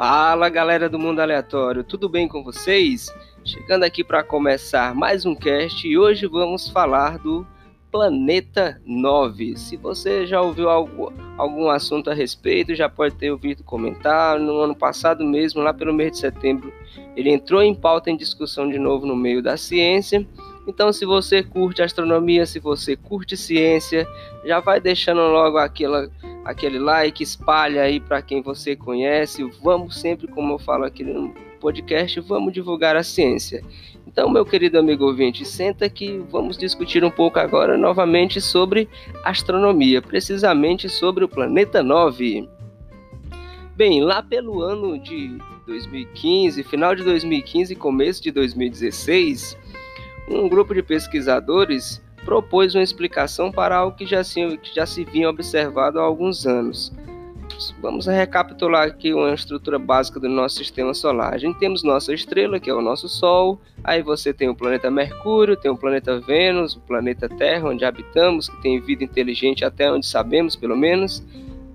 Fala galera do Mundo Aleatório, tudo bem com vocês? Chegando aqui para começar mais um cast e hoje vamos falar do Planeta 9. Se você já ouviu algo, algum assunto a respeito, já pode ter ouvido comentar. No ano passado mesmo, lá pelo mês de setembro, ele entrou em pauta em discussão de novo no meio da ciência. Então, se você curte astronomia, se você curte ciência, já vai deixando logo aquela, aquele like, espalha aí para quem você conhece. Vamos sempre, como eu falo aqui no podcast, vamos divulgar a ciência. Então, meu querido amigo ouvinte, senta que vamos discutir um pouco agora novamente sobre astronomia, precisamente sobre o planeta 9. Bem, lá pelo ano de 2015, final de 2015 e começo de 2016, um grupo de pesquisadores propôs uma explicação para algo que já se, que já se vinha observado há alguns anos. Vamos recapitular aqui uma estrutura básica do nosso sistema solar. A gente temos nossa estrela, que é o nosso Sol. Aí você tem o planeta Mercúrio, tem o planeta Vênus, o planeta Terra, onde habitamos, que tem vida inteligente até onde sabemos, pelo menos.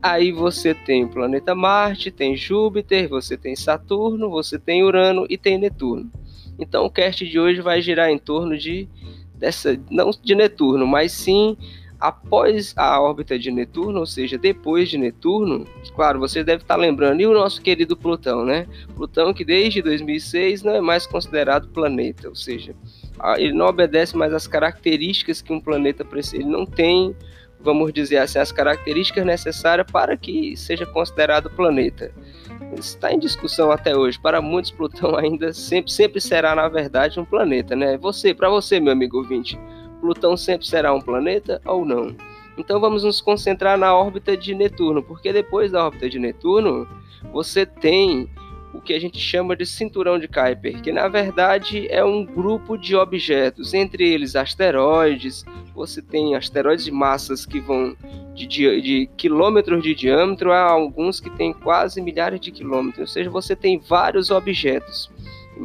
Aí você tem o planeta Marte, tem Júpiter, você tem Saturno, você tem Urano e tem Netuno. Então o cast de hoje vai girar em torno de dessa não de Netuno, mas sim após a órbita de Netuno, ou seja, depois de Netuno. Claro, você deve estar lembrando e o nosso querido Plutão, né? Plutão que desde 2006 não é mais considerado planeta, ou seja, ele não obedece mais às características que um planeta precisa. Ele não tem vamos dizer assim, as características necessárias para que seja considerado planeta. Está em discussão até hoje. Para muitos, Plutão ainda sempre, sempre será, na verdade, um planeta, né? Você, para você, meu amigo ouvinte, Plutão sempre será um planeta ou não? Então vamos nos concentrar na órbita de Netuno, porque depois da órbita de Netuno, você tem o que a gente chama de cinturão de Kuiper, que na verdade é um grupo de objetos, entre eles asteroides, você tem asteroides de massas que vão de, de, quilômetros de diâmetro a alguns que têm quase milhares de quilômetros, ou seja, você tem vários objetos.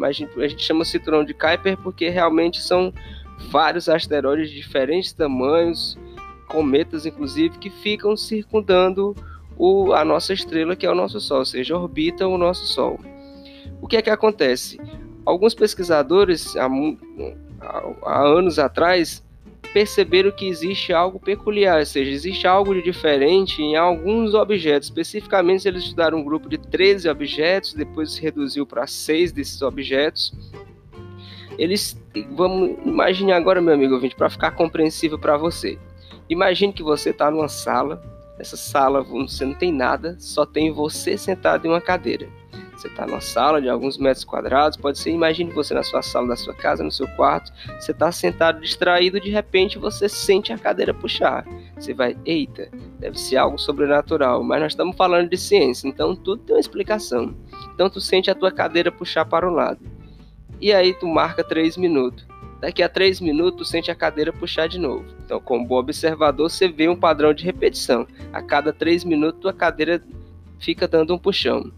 A gente chama cinturão de Kuiper porque realmente são vários asteroides de diferentes tamanhos, cometas inclusive, que ficam circundando o, a nossa estrela, que é o nosso Sol, ou seja, orbita o nosso Sol. O que é que acontece? Alguns pesquisadores, há, há anos atrás, perceberam que existe algo peculiar, ou seja, existe algo de diferente em alguns objetos. Especificamente, eles estudaram um grupo de 13 objetos, depois se reduziu para 6 desses objetos. Eles, vamos, imagine agora, meu amigo ouvinte, para ficar compreensível para você. Imagine que você está numa sala Nessa sala você não tem nada, só tem você sentado em uma cadeira. Você está numa sala de alguns metros quadrados, pode ser, imagine você na sua sala da sua casa, no seu quarto, você está sentado distraído, de repente você sente a cadeira puxar. Você vai, eita, deve ser algo sobrenatural, mas nós estamos falando de ciência, então tudo tem uma explicação. Então tu sente a tua cadeira puxar para o lado. E aí tu marca 3 minutos. Daqui a 3 minutos, sente a cadeira puxar de novo. Então, como bom observador, você vê um padrão de repetição. A cada 3 minutos, a cadeira fica dando um puxão.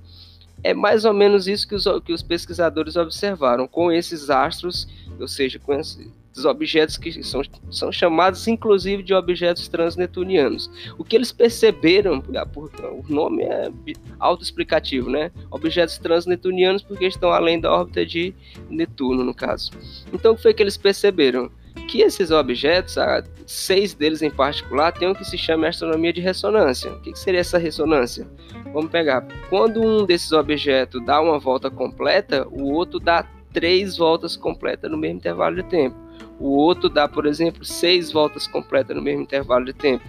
É mais ou menos isso que os, que os pesquisadores observaram com esses astros, ou seja, com esses, dos objetos que são, são chamados inclusive de objetos transnetunianos. O que eles perceberam, ah, o nome é autoexplicativo, né? Objetos transnetunianos porque estão além da órbita de Netuno, no caso. Então, o que foi que eles perceberam? Que esses objetos, ah, seis deles em particular, têm o que se chama astronomia de ressonância. O que seria essa ressonância? Vamos pegar. Quando um desses objetos dá uma volta completa, o outro dá três voltas completas no mesmo intervalo de tempo. O outro dá, por exemplo, seis voltas completas no mesmo intervalo de tempo.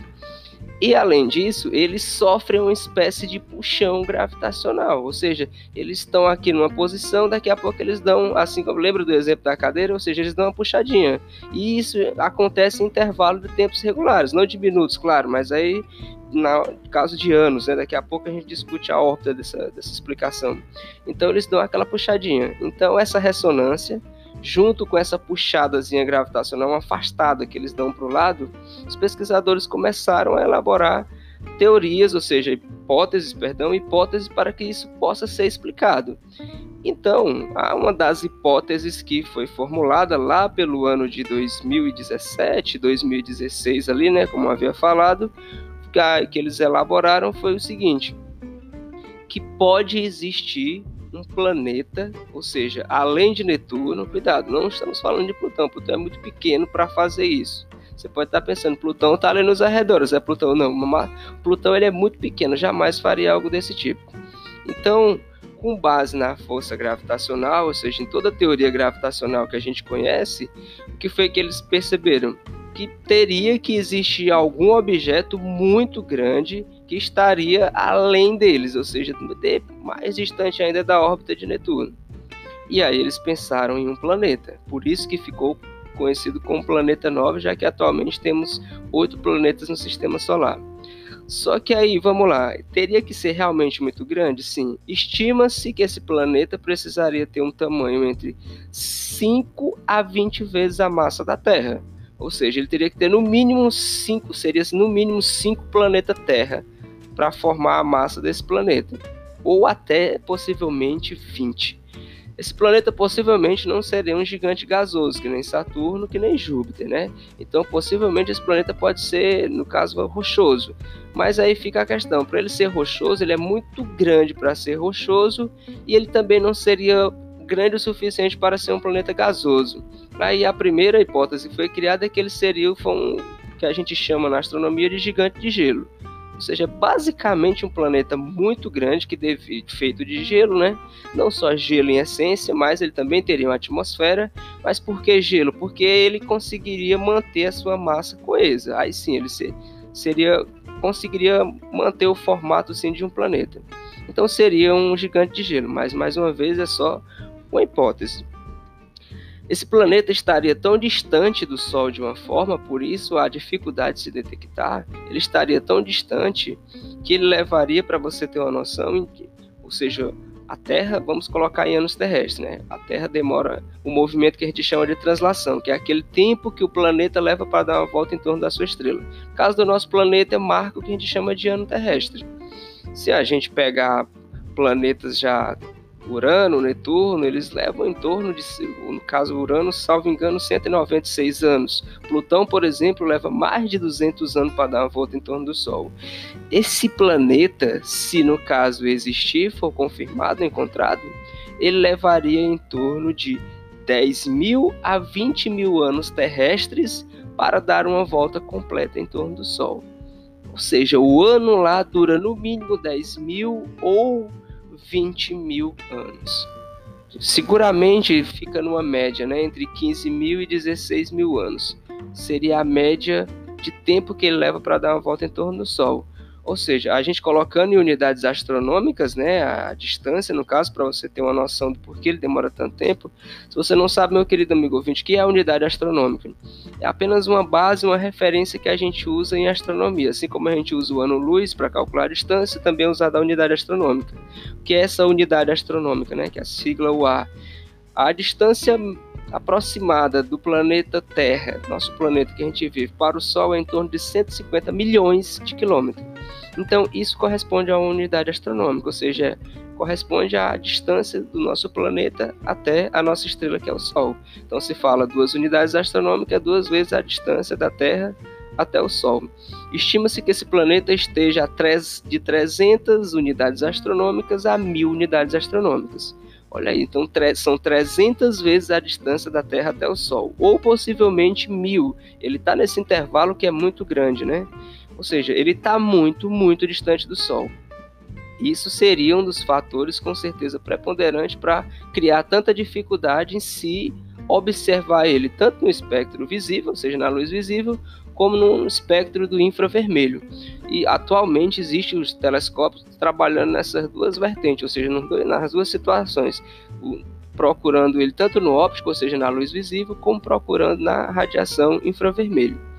E além disso, eles sofrem uma espécie de puxão gravitacional, ou seja, eles estão aqui numa posição, daqui a pouco eles dão, assim como lembra do exemplo da cadeira, ou seja, eles dão uma puxadinha. E isso acontece em intervalo de tempos regulares, não de minutos, claro, mas aí no caso de anos, né? Daqui a pouco a gente discute a órbita dessa, dessa explicação. Então eles dão aquela puxadinha. Então essa ressonância junto com essa puxadazinha gravitacional, uma afastada que eles dão para o lado, os pesquisadores começaram a elaborar teorias, ou seja, hipóteses, perdão, hipóteses para que isso possa ser explicado. Então, uma das hipóteses que foi formulada lá pelo ano de 2017, 2016 ali, né, como havia falado, que eles elaboraram foi o seguinte: que pode existir um planeta, ou seja, além de Netuno, cuidado, não estamos falando de Plutão, Plutão é muito pequeno para fazer isso. Você pode estar pensando, Plutão está ali nos arredores, é Plutão não, mas Plutão ele é muito pequeno, jamais faria algo desse tipo. Então, com base na força gravitacional, ou seja, em toda a teoria gravitacional que a gente conhece, o que foi que eles perceberam? Que teria que existir algum objeto muito grande que estaria além deles, ou seja, mais distante ainda da órbita de Netuno. E aí eles pensaram em um planeta, por isso que ficou conhecido como planeta 9, já que atualmente temos oito planetas no sistema solar. Só que aí, vamos lá, teria que ser realmente muito grande? Sim. Estima-se que esse planeta precisaria ter um tamanho entre 5 a 20 vezes a massa da Terra. Ou seja, ele teria que ter no mínimo 5, seria no mínimo 5 planetas Terra para formar a massa desse planeta. Ou até possivelmente 20. Esse planeta possivelmente não seria um gigante gasoso, que nem Saturno, que nem Júpiter, né? Então, possivelmente esse planeta pode ser, no caso, rochoso. Mas aí fica a questão, para ele ser rochoso, ele é muito grande para ser rochoso e ele também não seria grande o suficiente para ser um planeta gasoso. Aí a primeira hipótese que foi criada é que ele seria o que a gente chama na astronomia de gigante de gelo ou seja, basicamente um planeta muito grande que deve, feito de gelo, né? Não só gelo em essência, mas ele também teria uma atmosfera. Mas por que gelo? Porque ele conseguiria manter a sua massa coesa. Aí sim, ele seria conseguiria manter o formato sim, de um planeta. Então seria um gigante de gelo, mas mais uma vez é só uma hipótese. Esse planeta estaria tão distante do Sol de uma forma, por isso a dificuldade de se detectar, ele estaria tão distante que ele levaria para você ter uma noção, que, ou seja, a Terra, vamos colocar em anos terrestres, né? A Terra demora o movimento que a gente chama de translação, que é aquele tempo que o planeta leva para dar uma volta em torno da sua estrela. No caso do nosso planeta, marca o que a gente chama de ano terrestre. Se a gente pegar planetas já Urano, Netuno, eles levam em torno de, no caso Urano, salvo engano, 196 anos. Plutão, por exemplo, leva mais de 200 anos para dar uma volta em torno do Sol. Esse planeta, se no caso existir, for confirmado, encontrado, ele levaria em torno de 10 mil a 20 mil anos terrestres para dar uma volta completa em torno do Sol. Ou seja, o ano lá dura no mínimo 10 mil ou 20 mil anos. Seguramente fica numa média né, entre 15 mil e 16 mil anos. Seria a média de tempo que ele leva para dar uma volta em torno do Sol. Ou seja, a gente colocando em unidades astronômicas, né, a distância, no caso, para você ter uma noção do porquê ele demora tanto tempo. Se você não sabe, meu querido amigo ouvinte, que é a unidade astronômica? É apenas uma base, uma referência que a gente usa em astronomia. Assim como a gente usa o ano-luz para calcular a distância, também é usada a unidade astronômica. O que é essa unidade astronômica, né, que é a sigla UA? A distância aproximada do planeta Terra, nosso planeta que a gente vive, para o Sol é em torno de 150 milhões de quilômetros. Então, isso corresponde a uma unidade astronômica, ou seja, corresponde à distância do nosso planeta até a nossa estrela, que é o Sol. Então, se fala duas unidades astronômicas, duas vezes a distância da Terra até o Sol. Estima-se que esse planeta esteja de 300 unidades astronômicas a 1000 unidades astronômicas. Olha aí, então são 300 vezes a distância da Terra até o Sol, ou possivelmente mil. Ele está nesse intervalo que é muito grande, né? Ou seja, ele está muito, muito distante do Sol. Isso seria um dos fatores, com certeza, preponderante para criar tanta dificuldade em se observar ele, tanto no espectro visível, ou seja, na luz visível, como no espectro do infravermelho. E atualmente existem os telescópios trabalhando nessas duas vertentes, ou seja, nas duas situações, procurando ele tanto no óptico, ou seja, na luz visível, como procurando na radiação infravermelho.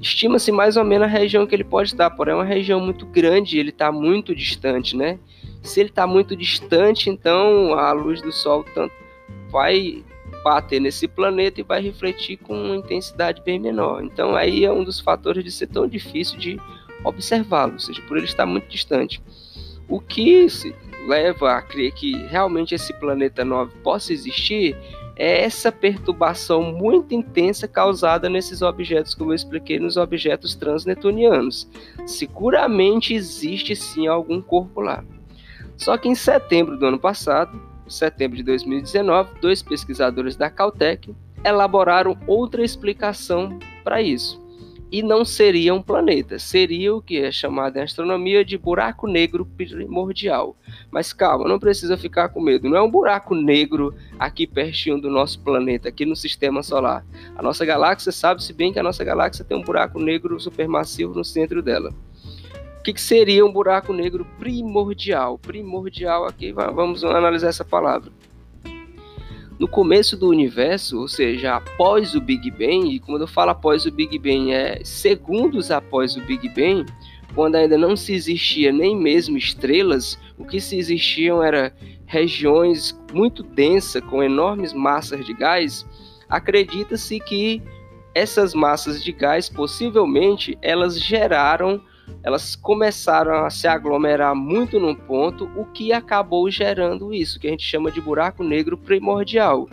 Estima-se mais ou menos a região que ele pode estar, porém é uma região muito grande, ele está muito distante, né? Se ele está muito distante, então a luz do Sol tanto vai bater nesse planeta e vai refletir com uma intensidade bem menor. Então aí é um dos fatores de ser tão difícil de observá-lo, ou seja, por ele estar muito distante. O que se leva a crer que realmente esse planeta 9 possa existir é essa perturbação muito intensa causada nesses objetos, como eu expliquei, nos objetos transnetunianos. Seguramente existe sim algum corpo lá. Só que em setembro do ano passado, setembro de 2019, dois pesquisadores da Caltech elaboraram outra explicação para isso e não seria um planeta, seria o que é chamado em astronomia de buraco negro primordial. Mas calma, não precisa ficar com medo, não é um buraco negro aqui pertinho do nosso planeta, aqui no sistema solar. A nossa galáxia sabe-se bem que a nossa galáxia tem um buraco negro supermassivo no centro dela. O que, que seria um buraco negro primordial? Primordial aqui, vamos analisar essa palavra no começo do universo, ou seja, após o Big Bang, e quando eu falo após o Big Bang, é segundos após o Big Bang, quando ainda não se existia nem mesmo estrelas, o que se existiam era regiões muito densas com enormes massas de gás, acredita-se que essas massas de gás possivelmente elas geraram elas começaram a se aglomerar muito num ponto, o que acabou gerando isso, que a gente chama de buraco negro primordial.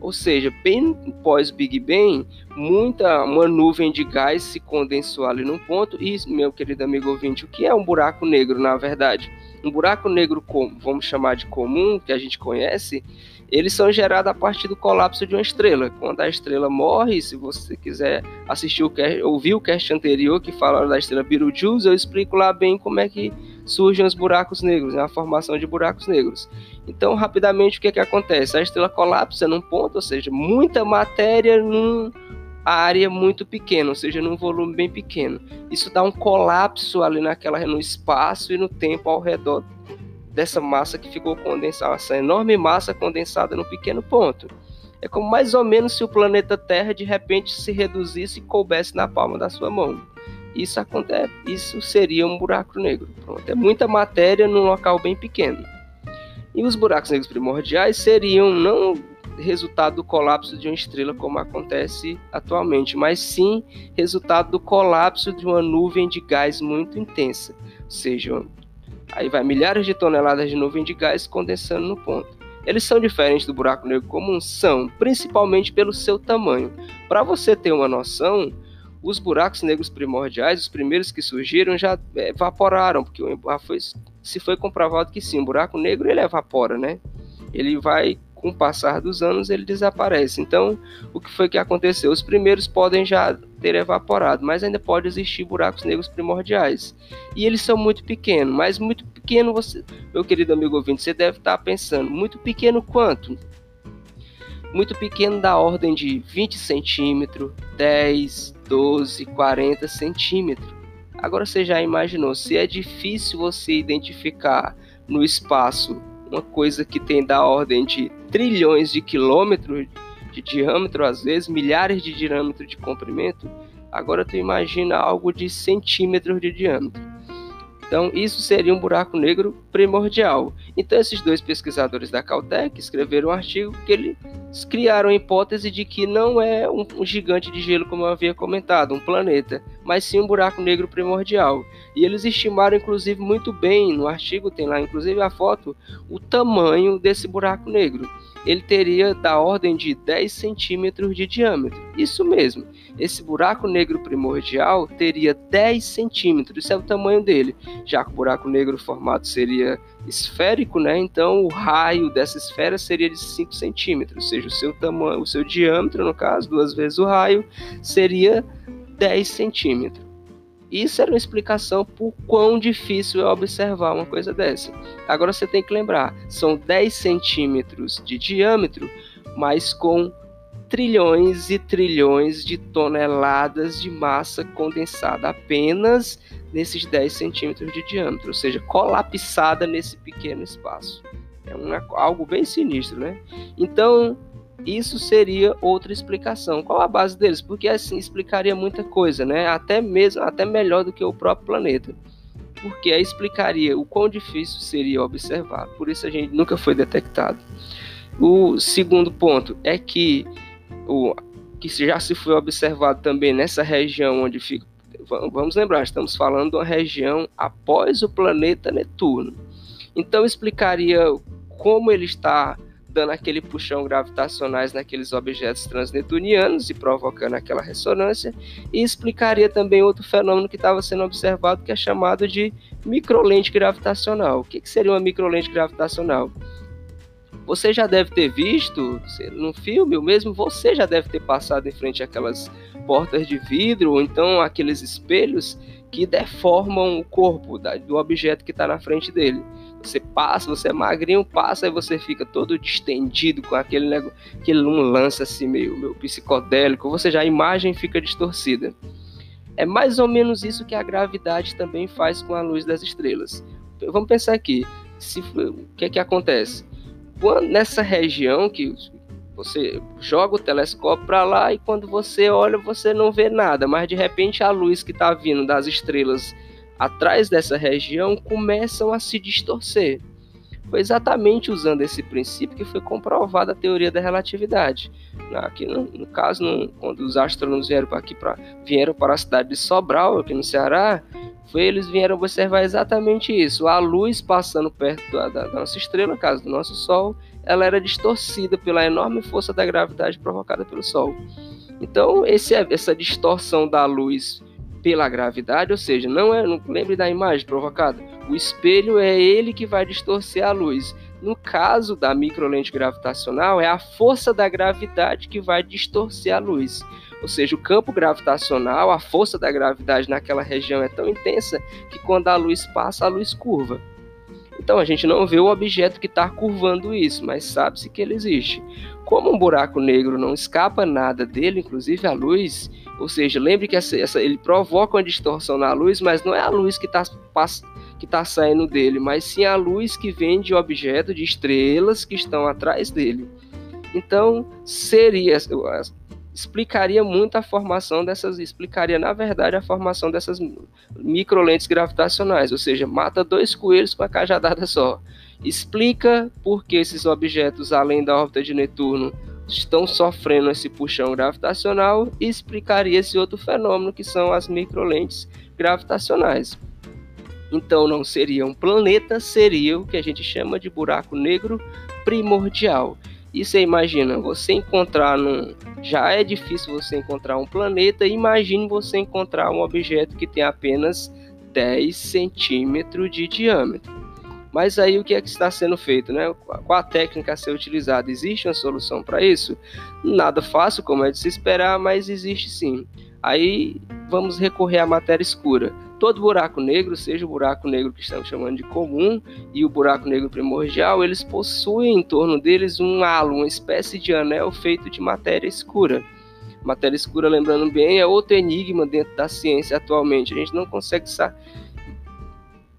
Ou seja, bem pós Big Bang, muita uma nuvem de gás se condensou ali num ponto. E, meu querido amigo ouvinte, o que é um buraco negro, na verdade? Um buraco negro, vamos chamar de comum, que a gente conhece, eles são gerados a partir do colapso de uma estrela. Quando a estrela morre, se você quiser assistir o cast, ouvir o cast anterior que fala da estrela Betelgeuse, eu explico lá bem como é que surgem os buracos negros, né, a formação de buracos negros. Então, rapidamente, o que, é que acontece? A estrela colapsa num ponto, ou seja, muita matéria numa área muito pequena, ou seja, num volume bem pequeno. Isso dá um colapso ali naquela, no espaço e no tempo ao redor dessa massa que ficou condensada, essa enorme massa condensada num pequeno ponto. É como mais ou menos se o planeta Terra de repente se reduzisse e coubesse na palma da sua mão. Isso acontece, isso seria um buraco negro. Pronto, é muita matéria num local bem pequeno. E os buracos negros primordiais seriam não resultado do colapso de uma estrela como acontece atualmente, mas sim resultado do colapso de uma nuvem de gás muito intensa, ou seja, Aí vai milhares de toneladas de nuvem de gás condensando no ponto. Eles são diferentes do buraco negro comum? São, principalmente pelo seu tamanho. Para você ter uma noção, os buracos negros primordiais, os primeiros que surgiram, já evaporaram, porque se foi comprovado que sim, o buraco negro ele evapora, né? Ele vai com o passar dos anos ele desaparece. Então, o que foi que aconteceu? Os primeiros podem já ter evaporado, mas ainda pode existir buracos negros primordiais. E eles são muito pequenos, mas muito pequeno você, meu querido amigo ouvinte, você deve estar pensando, muito pequeno quanto? Muito pequeno da ordem de 20 centímetros, 10, 12, 40 centímetros. Agora você já imaginou, se é difícil você identificar no espaço uma coisa que tem da ordem de trilhões de quilômetros de diâmetro, às vezes milhares de diâmetros de comprimento, agora tu imagina algo de centímetros de diâmetro. Então, isso seria um buraco negro primordial. Então, esses dois pesquisadores da Caltech escreveram um artigo que eles criaram a hipótese de que não é um, um, gigante de gelo, como eu havia comentado, um planeta, mas sim um buraco negro primordial. E eles estimaram, inclusive, muito bem, no artigo tem lá, inclusive, a foto, o tamanho desse buraco negro ele teria da ordem de 10 centímetros de diâmetro. Isso mesmo, esse buraco negro primordial teria 10 centímetros, isso é o tamanho dele. Já que o buraco negro formado seria esférico, né? então o raio dessa esfera seria de 5 centímetros, ou seja, o seu tamanho, o seu diâmetro, no caso, duas vezes o raio, seria 10 centímetros. Isso era uma explicação por quão difícil é observar uma coisa dessa. Agora você tem que lembrar, são 10 centímetros de diâmetro, mas com trilhões e trilhões de toneladas de massa condensada apenas nesses 10 centímetros de diâmetro, ou seja, colapsada nesse pequeno espaço. É algo bem sinistro, né? Então, isso seria outra explicação. Qual a base deles? Porque assim explicaria muita coisa, né? Até mesmo, até melhor do que o próprio planeta. Porque aí explicaria o quão difícil seria observar. Por isso a gente nunca foi detectado. O segundo ponto é que o que já se foi observado também nessa região onde fica. Vamos lembrar, estamos falando de uma região após o planeta Netuno. Então explicaria como ele está dando aquele puxão gravitacionais naqueles objetos transnetunianos e provocando aquela ressonância, e explicaria também outro fenômeno que estava sendo observado, que é chamado de microlente gravitacional. O que, que seria uma microlente gravitacional? Você já deve ter visto no filme, ou mesmo você já deve ter passado em frente àquelas portas de vidro, ou então aqueles espelhos que deformam o corpo do objeto que está na frente dele. Você passa, você é magrinho, passa e você fica todo distendido com aquele negócio, aquele um lance assim meio, meio psicodélico, você já a imagem fica distorcida. É mais ou menos isso que a gravidade também faz com a luz das estrelas. Vamos pensar aqui, se, o que é que acontece? Quando, nessa região que você joga o telescópio para lá e quando você olha você não vê nada, mas de repente a luz que está vindo das estrelas atrás dessa região começam a se distorcer. Foi exatamente usando esse princípio que foi comprovada a teoria da relatividade. Aqui no, no caso, no, quando os astrônomos vieram aqui pra, vieram para a cidade de Sobral, aqui no Ceará, foi eles vieram observar exatamente isso. A luz passando perto da, da, da nossa estrela, no caso do nosso Sol, ela era distorcida pela enorme força da gravidade provocada pelo Sol. Então, esse, essa distorção da luz pela gravidade, ou seja, não é, não, lembre da imagem provocada, o espelho é ele que vai distorcer a luz. No caso da microlente gravitacional, é a força da gravidade que vai distorcer a luz. Ou seja, o campo gravitacional, a força da gravidade naquela região é tão intensa que quando a luz passa, a luz curva. Então a gente não vê o objeto que está curvando isso, mas sabe-se que ele existe. Como um buraco negro não escapa nada dele, inclusive a luz, ou seja, lembre que essa, essa, ele provoca uma distorção na luz, mas não é a luz que está que tá saindo dele, mas sim a luz que vem de objeto, de estrelas que estão atrás dele. Então, seria explicaria muito a formação dessas, explicaria na verdade a formação dessas microlentes gravitacionais, ou seja, mata dois coelhos com a cajadada só. Explica por que esses objetos além da órbita de Netuno estão sofrendo esse puxão gravitacional e explicaria esse outro fenômeno que são as microlentes gravitacionais. Então não seria um planeta, seria o que a gente chama de buraco negro primordial. E você imagina, você encontrar num. Já é difícil você encontrar um planeta, imagine você encontrar um objeto que tem apenas 10 centímetros de diâmetro. Mas aí o que é que está sendo feito, né? Qual a técnica a ser utilizada? Existe uma solução para isso? Nada fácil, como é de se esperar, mas existe sim. Aí vamos recorrer à matéria escura. Todo buraco negro, seja o buraco negro que estamos chamando de comum e o buraco negro primordial, eles possuem em torno deles um halo, uma espécie de anel feito de matéria escura. Matéria escura, lembrando bem, é outro enigma dentro da ciência atualmente. A gente não consegue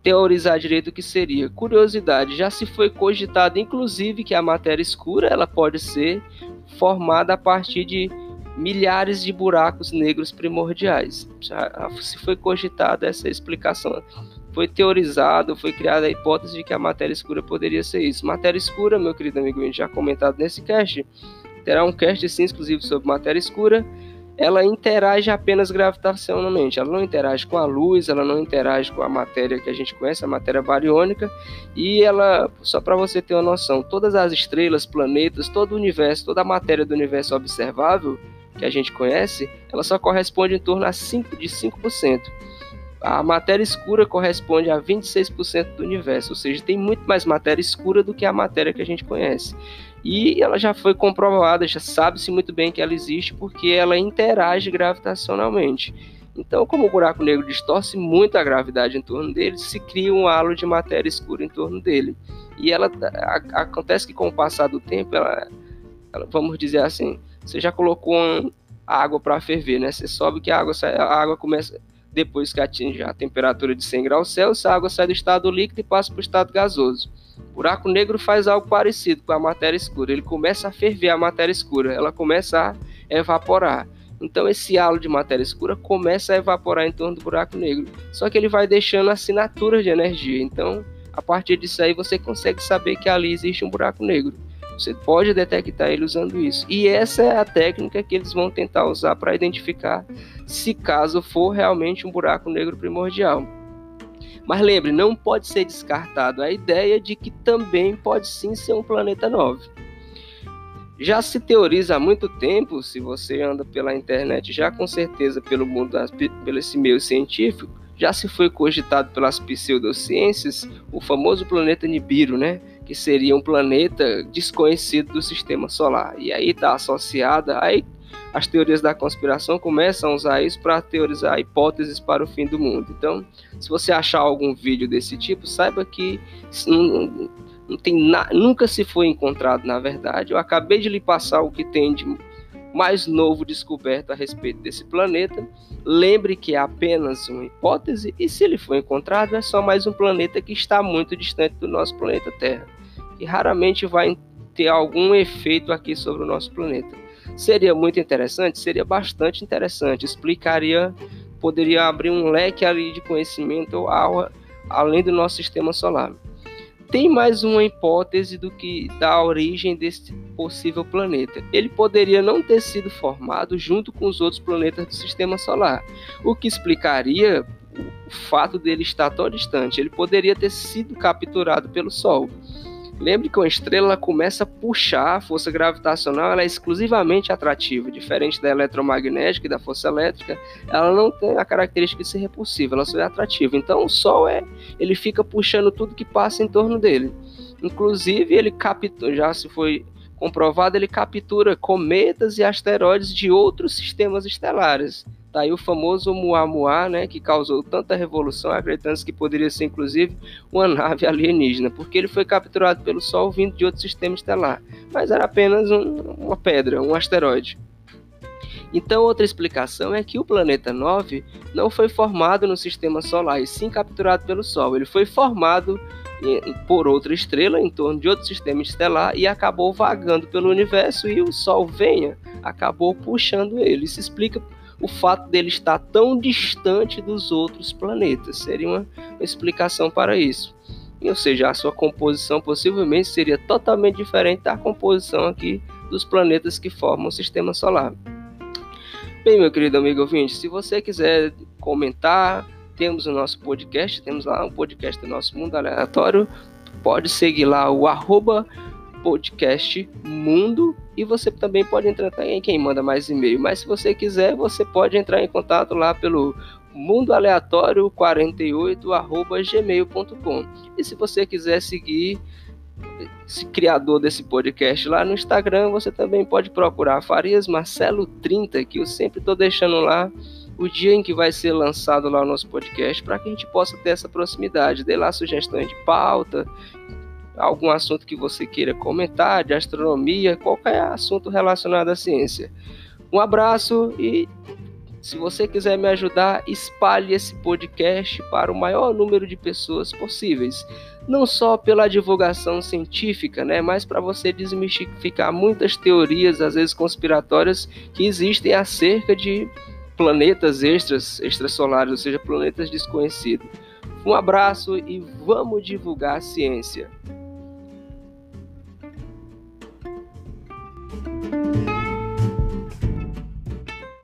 teorizar direito o que seria. Curiosidade, já se foi cogitado inclusive que a matéria escura ela pode ser formada a partir de milhares de buracos negros primordiais. Já se foi cogitada essa explicação, foi teorizado, foi criada a hipótese de que a matéria escura poderia ser isso. Matéria escura, meu querido amigo, já comentado nesse cast, terá um cast sim exclusivo sobre matéria escura. Ela interage apenas gravitacionalmente, ela não interage com a luz, ela não interage com a matéria que a gente conhece, a matéria bariônica, e ela, só para você ter uma noção, todas as estrelas, planetas, todo o universo, toda a matéria do universo observável, que a gente conhece, ela só corresponde em torno a 5, de 5%. A matéria escura corresponde a 26% do universo, ou seja, tem muito mais matéria escura do que a matéria que a gente conhece. E ela já foi comprovada, já sabe-se muito bem que ela existe porque ela interage gravitacionalmente. Então, como o buraco negro distorce muito a gravidade em torno dele, se cria um halo de matéria escura em torno dele. E ela a, acontece que com o passar do tempo, ela, ela vamos dizer assim, você já colocou uma água para ferver, né? Você sobe que a água sai, a água começa depois que atinge a temperatura de 100 graus Celsius, a água sai do estado líquido e passa para o estado gasoso. O buraco negro faz algo parecido com a matéria escura. Ele começa a ferver a matéria escura, ela começa a evaporar. Então esse halo de matéria escura começa a evaporar em torno do buraco negro. Só que ele vai deixando assinaturas de energia. Então, a partir disso aí você consegue saber que ali existe um buraco negro. Você pode detectar ele usando isso. E essa é a técnica que eles vão tentar usar para identificar se caso for realmente um buraco negro primordial. Mas lembre, não pode ser descartado a ideia de que também pode sim ser um planeta 9. Já se teoriza há muito tempo, se você anda pela internet, já com certeza pelo mundo, pelo esse meio científico, já se foi cogitado pelas pseudociências o famoso planeta Nibiru, né? Que seria um planeta desconhecido do sistema solar. E aí está associada, aí as teorias da conspiração começam a usar isso para teorizar hipóteses para o fim do mundo. Então, se você achar algum vídeo desse tipo, saiba que não, não tem na, nunca se foi encontrado na verdade. Eu acabei de lhe passar o que tem de mais novo descoberto a respeito desse planeta. Lembre que é apenas uma hipótese e se ele for encontrado é só mais um planeta que está muito distante do nosso planeta Terra e raramente vai ter algum efeito aqui sobre o nosso planeta. Seria muito interessante, seria bastante interessante, explicaria, poderia abrir um leque ali de conhecimento ao, além do nosso sistema solar tem mais uma hipótese do que da origem desse possível planeta. Ele poderia não ter sido formado junto com os outros planetas do sistema solar, o que explicaria o fato dele estar tão distante. Ele poderia ter sido capturado pelo Sol. Lembre que uma estrela começa a puxar a força gravitacional, ela é exclusivamente atrativa, diferente da eletromagnética e da força elétrica, ela não tem a característica de ser repulsiva, ela só é atrativa. Então o Sol é, ele fica puxando tudo que passa em torno dele. Inclusive ele captura, já se foi comprovado, ele captura cometas e asteroides de outros sistemas estelares. Tá aí o famoso Muamua, né, que causou tanta revolução, acreditando que poderia ser inclusive uma nave alienígena, porque ele foi capturado pelo Sol vindo de outro sistema estelar, mas era apenas um, uma pedra, um asteroide. Então, outra explicação é que o planeta 9 não foi formado no sistema solar, e sim capturado pelo Sol. Ele foi formado por outra estrela em torno de outro sistema estelar e acabou vagando pelo universo e o Sol venha, acabou puxando ele. Isso explica o fato dele estar tão distante dos outros planetas. Seria uma, explicação para isso. ou seja, a sua composição possivelmente seria totalmente diferente da composição aqui dos planetas que formam o sistema solar. Bem, meu querido amigo ouvinte, se você quiser comentar, temos o nosso podcast, temos lá um podcast do nosso Mundo Aleatório, pode seguir lá o arroba podcast mundo e você também pode entrar em quem manda mais e-mail. Mas se você quiser, você pode entrar em contato lá pelo mundoaleatório48@gmail.com. E se você quiser seguir esse criador desse podcast lá no Instagram, você também pode procurar Farias Marcelo 30, que eu sempre estou deixando lá o dia em que vai ser lançado lá o nosso podcast para que a gente possa ter essa proximidade. Dê lá sugestões de pauta, algum assunto que você queira comentar, de astronomia, qualquer assunto relacionado à ciência. Um abraço e se você quiser me ajudar, espalhe esse podcast para o maior número de pessoas possíveis. Não só pela divulgação científica, né, mas para você desmistificar muitas teorias, às vezes conspiratórias, que existem acerca de planetas extras, extrasolares, ou seja, planetas desconhecidos. Um abraço e vamos divulgar a ciência. thank you